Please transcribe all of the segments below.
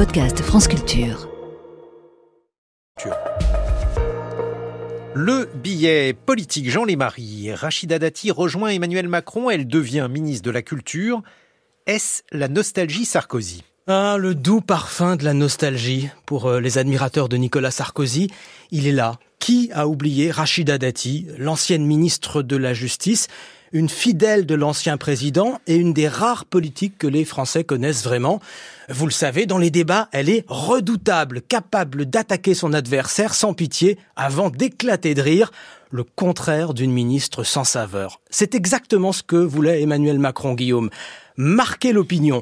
podcast France Culture. Le billet politique Jean Lémarie. Rachida Dati rejoint Emmanuel Macron, elle devient ministre de la Culture. Est-ce la nostalgie Sarkozy? Ah, le doux parfum de la nostalgie pour euh, les admirateurs de Nicolas Sarkozy, il est là. Qui a oublié Rachida Dati, l'ancienne ministre de la Justice, une fidèle de l'ancien président et une des rares politiques que les Français connaissent vraiment. Vous le savez, dans les débats, elle est redoutable, capable d'attaquer son adversaire sans pitié avant d'éclater de rire, le contraire d'une ministre sans saveur. C'est exactement ce que voulait Emmanuel Macron, Guillaume. Marquer l'opinion.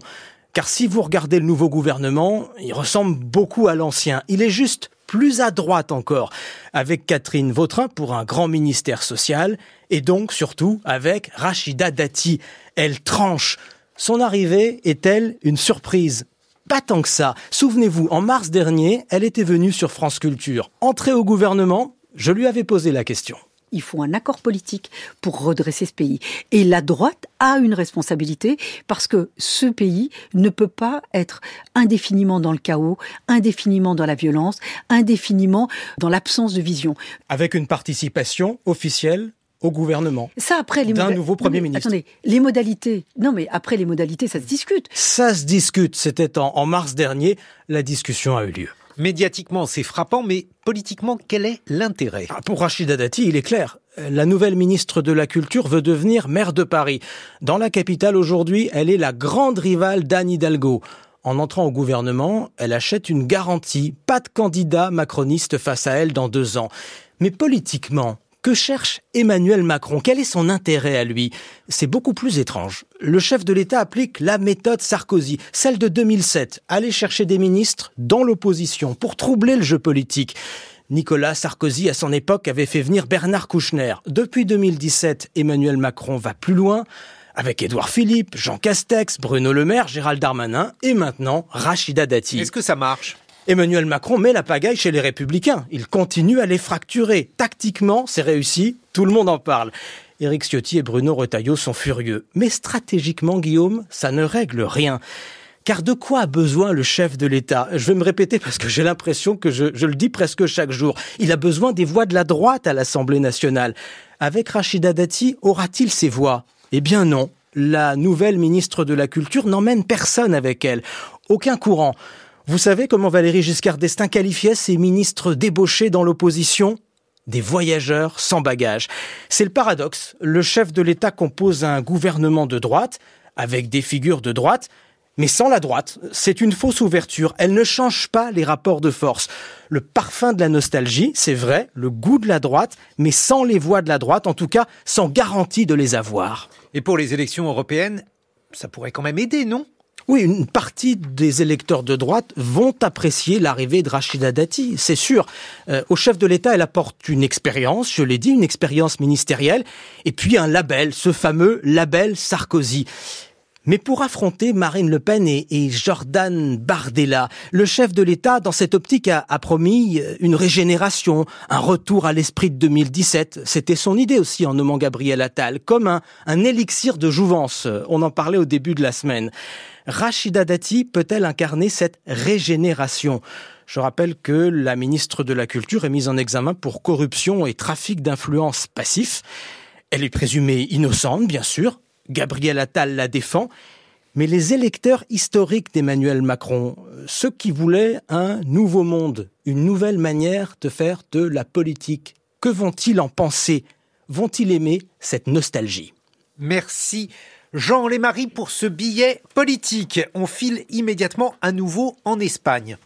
Car si vous regardez le nouveau gouvernement, il ressemble beaucoup à l'ancien. Il est juste plus à droite encore, avec Catherine Vautrin pour un grand ministère social, et donc surtout avec Rachida Dati. Elle tranche. Son arrivée est-elle une surprise? Pas tant que ça. Souvenez-vous, en mars dernier, elle était venue sur France Culture. Entrée au gouvernement, je lui avais posé la question il faut un accord politique pour redresser ce pays. Et la droite a une responsabilité parce que ce pays ne peut pas être indéfiniment dans le chaos, indéfiniment dans la violence, indéfiniment dans l'absence de vision. Avec une participation officielle au gouvernement. Ça après les d'un nouveau premier ministre. Attendez, les modalités. Non mais après les modalités, ça se discute. Ça se discute. C'était en mars dernier. La discussion a eu lieu. Médiatiquement, c'est frappant, mais politiquement, quel est l'intérêt? Ah, Pour Rachida Dati, il est clair. La nouvelle ministre de la Culture veut devenir maire de Paris. Dans la capitale aujourd'hui, elle est la grande rivale d'Anne Hidalgo. En entrant au gouvernement, elle achète une garantie. Pas de candidat macroniste face à elle dans deux ans. Mais politiquement, que cherche Emmanuel Macron? Quel est son intérêt à lui? C'est beaucoup plus étrange. Le chef de l'État applique la méthode Sarkozy, celle de 2007, aller chercher des ministres dans l'opposition pour troubler le jeu politique. Nicolas Sarkozy, à son époque, avait fait venir Bernard Kouchner. Depuis 2017, Emmanuel Macron va plus loin avec Édouard Philippe, Jean Castex, Bruno Le Maire, Gérald Darmanin et maintenant Rachida Dati. Est-ce que ça marche? Emmanuel Macron met la pagaille chez les républicains. Il continue à les fracturer. Tactiquement, c'est réussi, tout le monde en parle. Éric Ciotti et Bruno Retailleau sont furieux. Mais stratégiquement, Guillaume, ça ne règle rien. Car de quoi a besoin le chef de l'État? Je vais me répéter parce que j'ai l'impression que je, je, le dis presque chaque jour. Il a besoin des voix de la droite à l'Assemblée nationale. Avec Rachida Dati, aura-t-il ses voix? Eh bien non. La nouvelle ministre de la Culture n'emmène personne avec elle. Aucun courant. Vous savez comment Valérie Giscard d'Estaing qualifiait ses ministres débauchés dans l'opposition? Des voyageurs sans bagages. C'est le paradoxe. Le chef de l'État compose un gouvernement de droite, avec des figures de droite, mais sans la droite. C'est une fausse ouverture. Elle ne change pas les rapports de force. Le parfum de la nostalgie, c'est vrai, le goût de la droite, mais sans les voix de la droite, en tout cas sans garantie de les avoir. Et pour les élections européennes, ça pourrait quand même aider, non? Oui, une partie des électeurs de droite vont apprécier l'arrivée de Rachida Dati, c'est sûr. Euh, au chef de l'État, elle apporte une expérience, je l'ai dit, une expérience ministérielle, et puis un label, ce fameux label Sarkozy. Mais pour affronter Marine Le Pen et, Jordan Bardella, le chef de l'État, dans cette optique, a, promis une régénération, un retour à l'esprit de 2017. C'était son idée aussi en nommant Gabriel Attal, comme un, un élixir de jouvence. On en parlait au début de la semaine. Rachida Dati peut-elle incarner cette régénération? Je rappelle que la ministre de la Culture est mise en examen pour corruption et trafic d'influence passif. Elle est présumée innocente, bien sûr, Gabriel Attal la défend, mais les électeurs historiques d'Emmanuel Macron, ceux qui voulaient un nouveau monde, une nouvelle manière de faire de la politique, que vont-ils en penser? Vont-ils aimer cette nostalgie? Merci. Jean Lémarie pour ce billet politique. On file immédiatement à nouveau en Espagne.